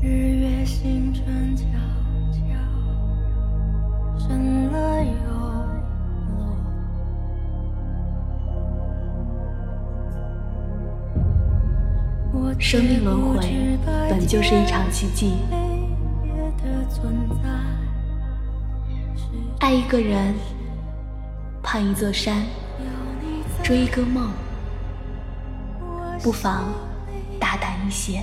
日月星辰悄悄升了又落。生命轮回本就是一场奇迹。爱一个人，攀一座山，追一个梦，不妨大胆一些。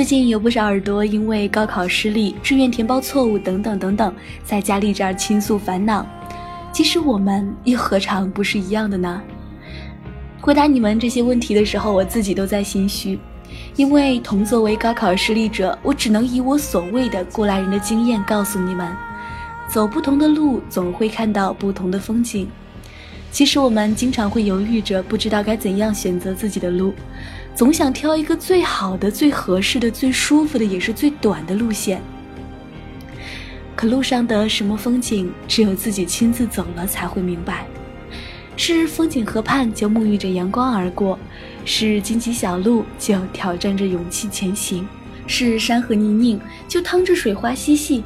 最近有不少耳朵因为高考失利、志愿填报错误等等等等，在佳丽这儿倾诉烦恼。其实我们又何尝不是一样的呢？回答你们这些问题的时候，我自己都在心虚，因为同作为高考失利者，我只能以我所谓的过来人的经验告诉你们：走不同的路，总会看到不同的风景。其实我们经常会犹豫着，不知道该怎样选择自己的路。总想挑一个最好的、最合适的、最舒服的，也是最短的路线。可路上的什么风景，只有自己亲自走了才会明白。是风景河畔就沐浴着阳光而过，是荆棘小路就挑战着勇气前行，是山河泥泞就趟着水花嬉戏。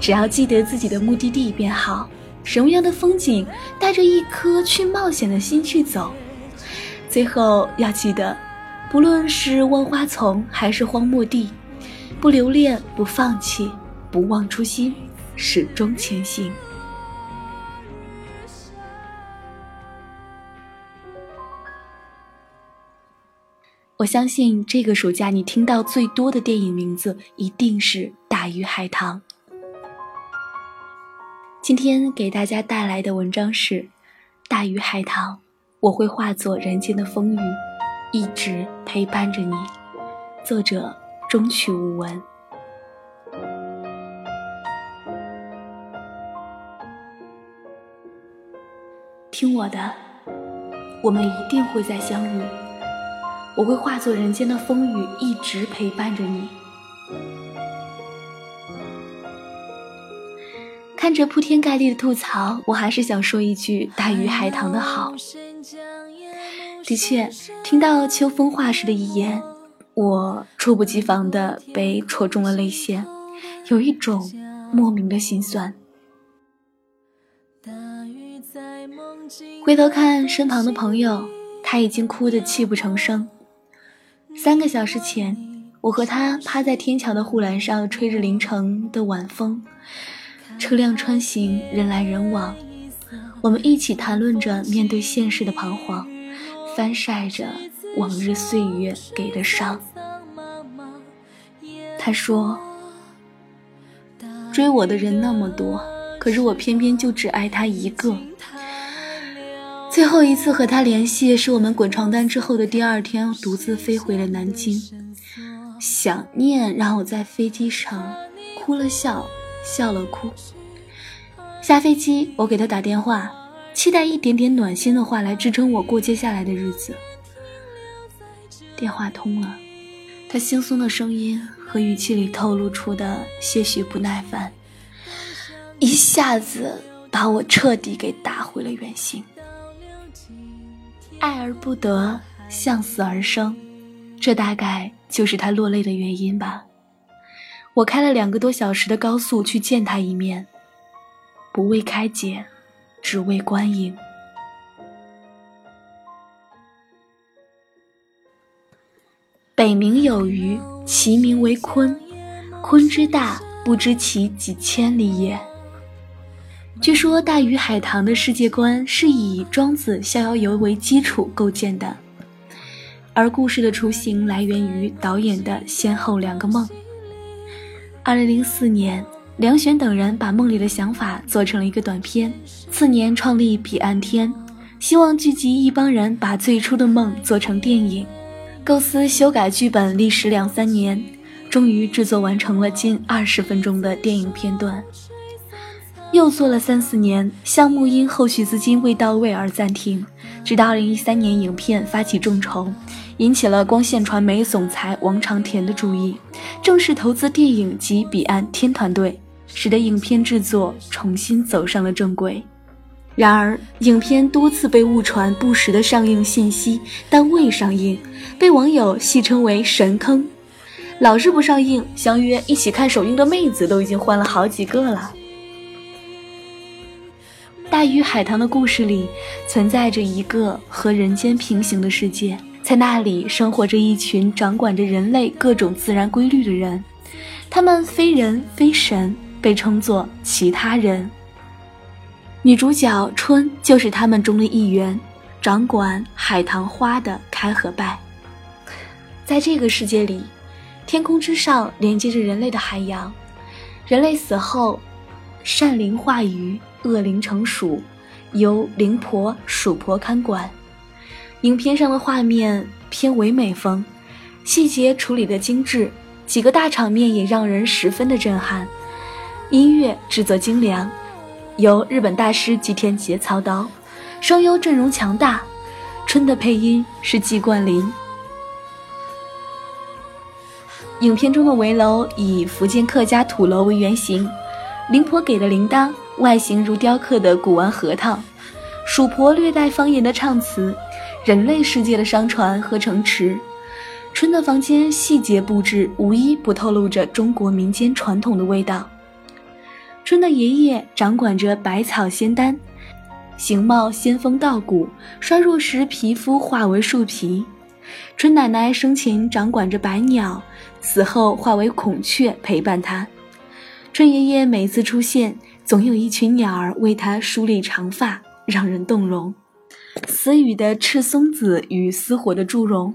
只要记得自己的目的地便好。什么样的风景，带着一颗去冒险的心去走。最后要记得。不论是万花丛还是荒漠地，不留恋，不放弃，不忘初心，始终前行。我相信这个暑假你听到最多的电影名字一定是《大鱼海棠》。今天给大家带来的文章是《大鱼海棠》，我会化作人间的风雨。一直陪伴着你。作者：中曲无闻。听我的，我们一定会再相遇。我会化作人间的风雨，一直陪伴着你。看着铺天盖地的吐槽，我还是想说一句：大鱼海棠的好。的确，听到秋风化时的遗言，我猝不及防地被戳中了泪腺，有一种莫名的心酸。回头看身旁的朋友，他已经哭得泣不成声。三个小时前，我和他趴在天桥的护栏上，吹着凌晨的晚风，车辆穿行，人来人往，我们一起谈论着面对现实的彷徨。翻晒着往日岁月给的伤。他说：“追我的人那么多，可是我偏偏就只爱他一个。”最后一次和他联系，是我们滚床单之后的第二天，独自飞回了南京。想念让我在飞机上哭了笑，笑了哭。下飞机，我给他打电话。期待一点点暖心的话来支撑我过接下来的日子。电话通了，他轻松的声音和语气里透露出的些许不耐烦，一下子把我彻底给打回了原形。爱而不得，向死而生，这大概就是他落泪的原因吧。我开了两个多小时的高速去见他一面，不为开解。只为观影。北冥有鱼，其名为鲲。鲲之大，不知其几千里也。据说大鱼海棠的世界观是以庄子《逍遥游》为基础构建的，而故事的雏形来源于导演的先后两个梦。二零零四年，梁璇等人把梦里的想法做成了一个短片。次年创立彼岸天，希望聚集一帮人把最初的梦做成电影。构思、修改剧本历时两三年，终于制作完成了近二十分钟的电影片段。又做了三四年，项目因后续资金未到位而暂停。直到二零一三年，影片发起众筹，引起了光线传媒总裁王长田的注意，正式投资电影及彼岸天团队，使得影片制作重新走上了正轨。然而，影片多次被误传不实的上映信息，但未上映，被网友戏称为“神坑”。老是不上映，相约一起看首映的妹子都已经换了好几个了。大鱼海棠的故事里存在着一个和人间平行的世界，在那里生活着一群掌管着人类各种自然规律的人，他们非人非神，被称作其他人。女主角春就是他们中的一员，掌管海棠花的开和败。在这个世界里，天空之上连接着人类的海洋，人类死后，善灵化鱼。恶灵成鼠，由灵婆、鼠婆看管。影片上的画面偏唯美风，细节处理的精致，几个大场面也让人十分的震撼。音乐制作精良，由日本大师吉田杰操刀，声优阵容强大。春的配音是季冠霖。影片中的围楼以福建客家土楼为原型，灵婆给的铃铛。外形如雕刻的古玩核桃，鼠婆略带方言的唱词，人类世界的商船和城池，春的房间细节布置无一不透露着中国民间传统的味道。春的爷爷掌管着百草仙丹，形貌仙风道骨，衰弱时皮肤化为树皮。春奶奶生前掌管着百鸟，死后化为孔雀陪伴她。春爷爷每次出现。总有一群鸟儿为他梳理长发，让人动容。死雨的赤松子与死火的祝融，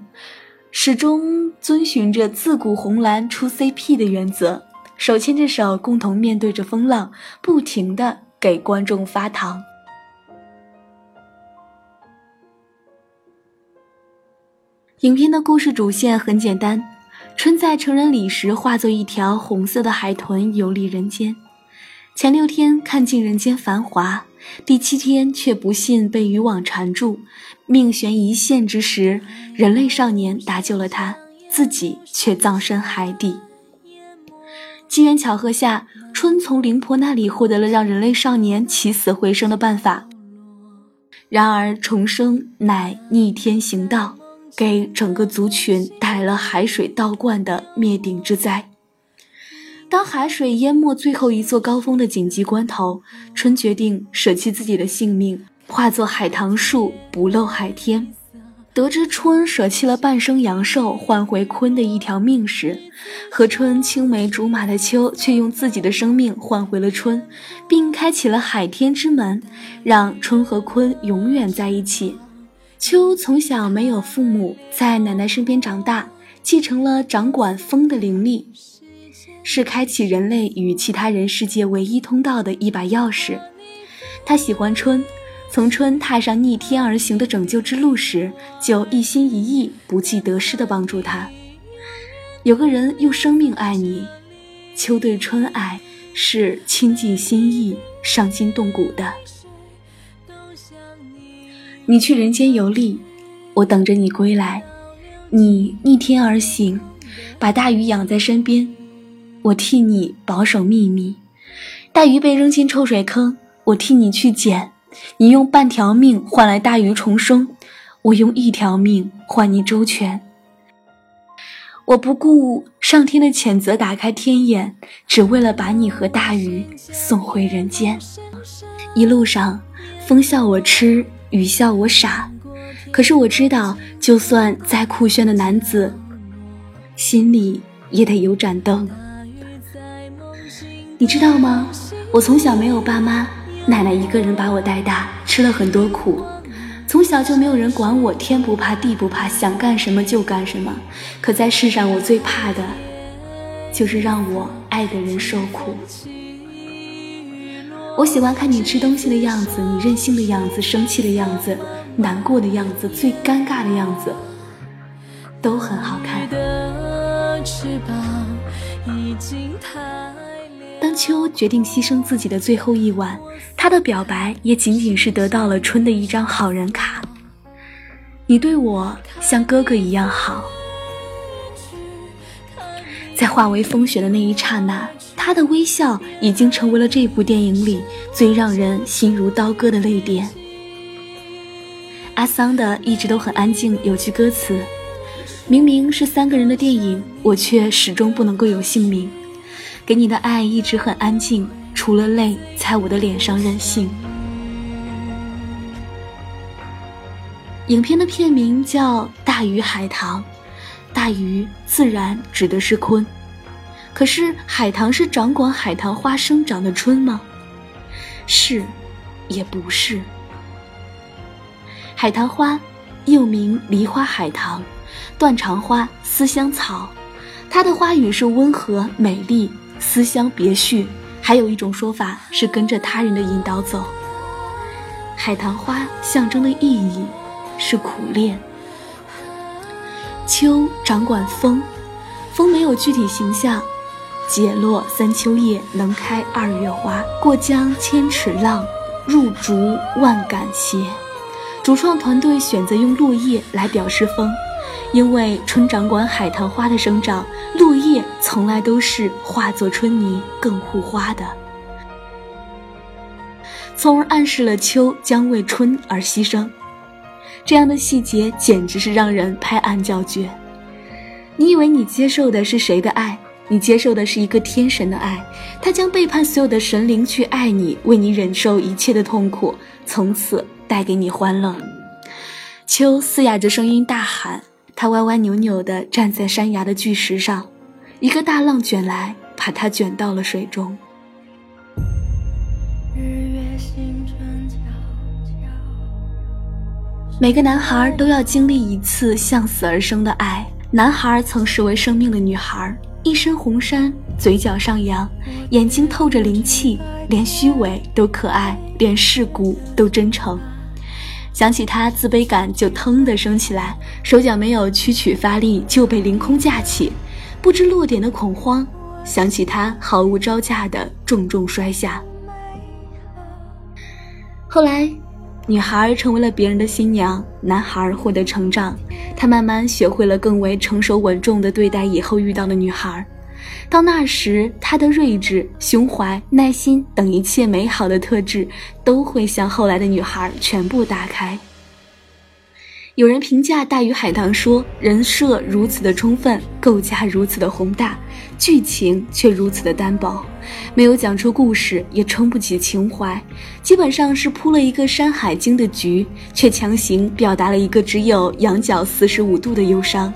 始终遵循着自古红蓝出 CP 的原则，手牵着手，共同面对着风浪，不停的给观众发糖。影片的故事主线很简单：春在成人礼时化作一条红色的海豚游历人间。前六天看尽人间繁华，第七天却不幸被渔网缠住，命悬一线之时，人类少年搭救了他，自己却葬身海底。机缘巧合下，春从灵婆那里获得了让人类少年起死回生的办法。然而重生乃逆天行道，给整个族群带来了海水倒灌的灭顶之灾。当海水淹没最后一座高峰的紧急关头，春决定舍弃自己的性命，化作海棠树，不露海天。得知春舍弃了半生阳寿换回鲲的一条命时，和春青梅竹马的秋却用自己的生命换回了春，并开启了海天之门，让春和鲲永远在一起。秋从小没有父母，在奶奶身边长大，继承了掌管风的灵力。是开启人类与其他人世界唯一通道的一把钥匙。他喜欢春，从春踏上逆天而行的拯救之路时，就一心一意、不计得失地帮助他。有个人用生命爱你，秋对春爱是倾尽心意、伤筋动骨的。你去人间游历，我等着你归来。你逆天而行，把大鱼养在身边。我替你保守秘密，大鱼被扔进臭水坑，我替你去捡。你用半条命换来大鱼重生，我用一条命换你周全。我不顾上天的谴责，打开天眼，只为了把你和大鱼送回人间。一路上，风笑我痴，雨笑我傻，可是我知道，就算再酷炫的男子，心里也得有盏灯。你知道吗？我从小没有爸妈，奶奶一个人把我带大，吃了很多苦。从小就没有人管我，天不怕地不怕，想干什么就干什么。可在世上，我最怕的，就是让我爱的人受苦。我喜欢看你吃东西的样子，你任性的样子，生气的样子，难过的样子，最尴尬的样子，都很好看。秋决定牺牲自己的最后一晚，他的表白也仅仅是得到了春的一张好人卡。你对我像哥哥一样好。在化为风雪的那一刹那，他的微笑已经成为了这部电影里最让人心如刀割的泪点。阿桑的一直都很安静，有句歌词：明明是三个人的电影，我却始终不能够有姓名。给你的爱一直很安静，除了泪在我的脸上任性。影片的片名叫《大鱼海棠》。大鱼自然指的是鲲，可是海棠是掌管海棠花生长的春吗？是，也不是。海棠花又名梨花海棠、断肠花、思乡草，它的花语是温和美丽、思乡别绪。还有一种说法是跟着他人的引导走。海棠花象征的意义是苦练。秋掌管风，风没有具体形象。解落三秋叶，能开二月花。过江千尺浪，入竹万竿斜。主创团队选择用落叶来表示风，因为春掌管海棠花的生长，落叶从来都是化作春泥更护花的，从而暗示了秋将为春而牺牲。这样的细节简直是让人拍案叫绝。你以为你接受的是谁的爱？你接受的是一个天神的爱，他将背叛所有的神灵去爱你，为你忍受一切的痛苦，从此带给你欢乐。秋嘶哑着声音大喊，他歪歪扭扭地站在山崖的巨石上，一个大浪卷来，把他卷到了水中。每个男孩都要经历一次向死而生的爱。男孩曾视为生命的女孩，一身红衫，嘴角上扬，眼睛透着灵气，连虚伪都可爱，连世故都真诚。想起他，自卑感就腾的升起来，手脚没有屈曲发力就被凌空架起，不知落点的恐慌。想起他毫无招架的重重摔下，后来。女孩成为了别人的新娘，男孩获得成长，他慢慢学会了更为成熟稳重的对待以后遇到的女孩。到那时，他的睿智、胸怀、耐心等一切美好的特质，都会向后来的女孩全部打开。有人评价《大鱼海棠》说：“人设如此的充分，构架如此的宏大，剧情却如此的单薄，没有讲出故事，也撑不起情怀，基本上是铺了一个《山海经》的局，却强行表达了一个只有仰角四十五度的忧伤。”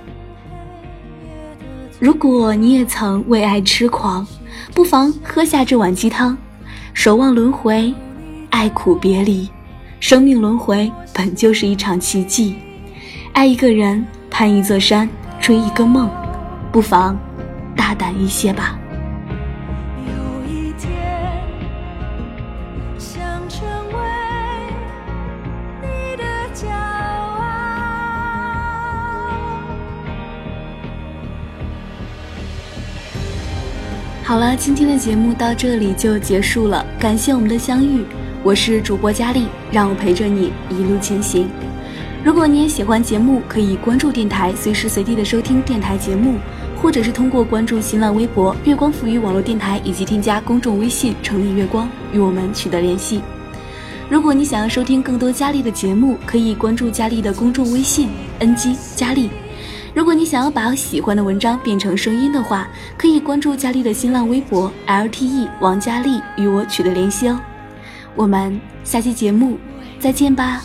如果你也曾为爱痴狂，不妨喝下这碗鸡汤，守望轮回，爱苦别离，生命轮回本就是一场奇迹。爱一个人，攀一座山，追一个梦，不妨大胆一些吧。好了，今天的节目到这里就结束了，感谢我们的相遇，我是主播佳丽，让我陪着你一路前行。如果你也喜欢节目，可以关注电台，随时随地的收听电台节目，或者是通过关注新浪微博“月光赋予网络电台”以及添加公众微信“城里月光”与我们取得联系。如果你想要收听更多佳丽的节目，可以关注佳丽的公众微信 “ng 佳丽”。如果你想要把喜欢的文章变成声音的话，可以关注佳丽的新浪微博 “lte 王佳丽”与我取得联系哦。我们下期节目再见吧。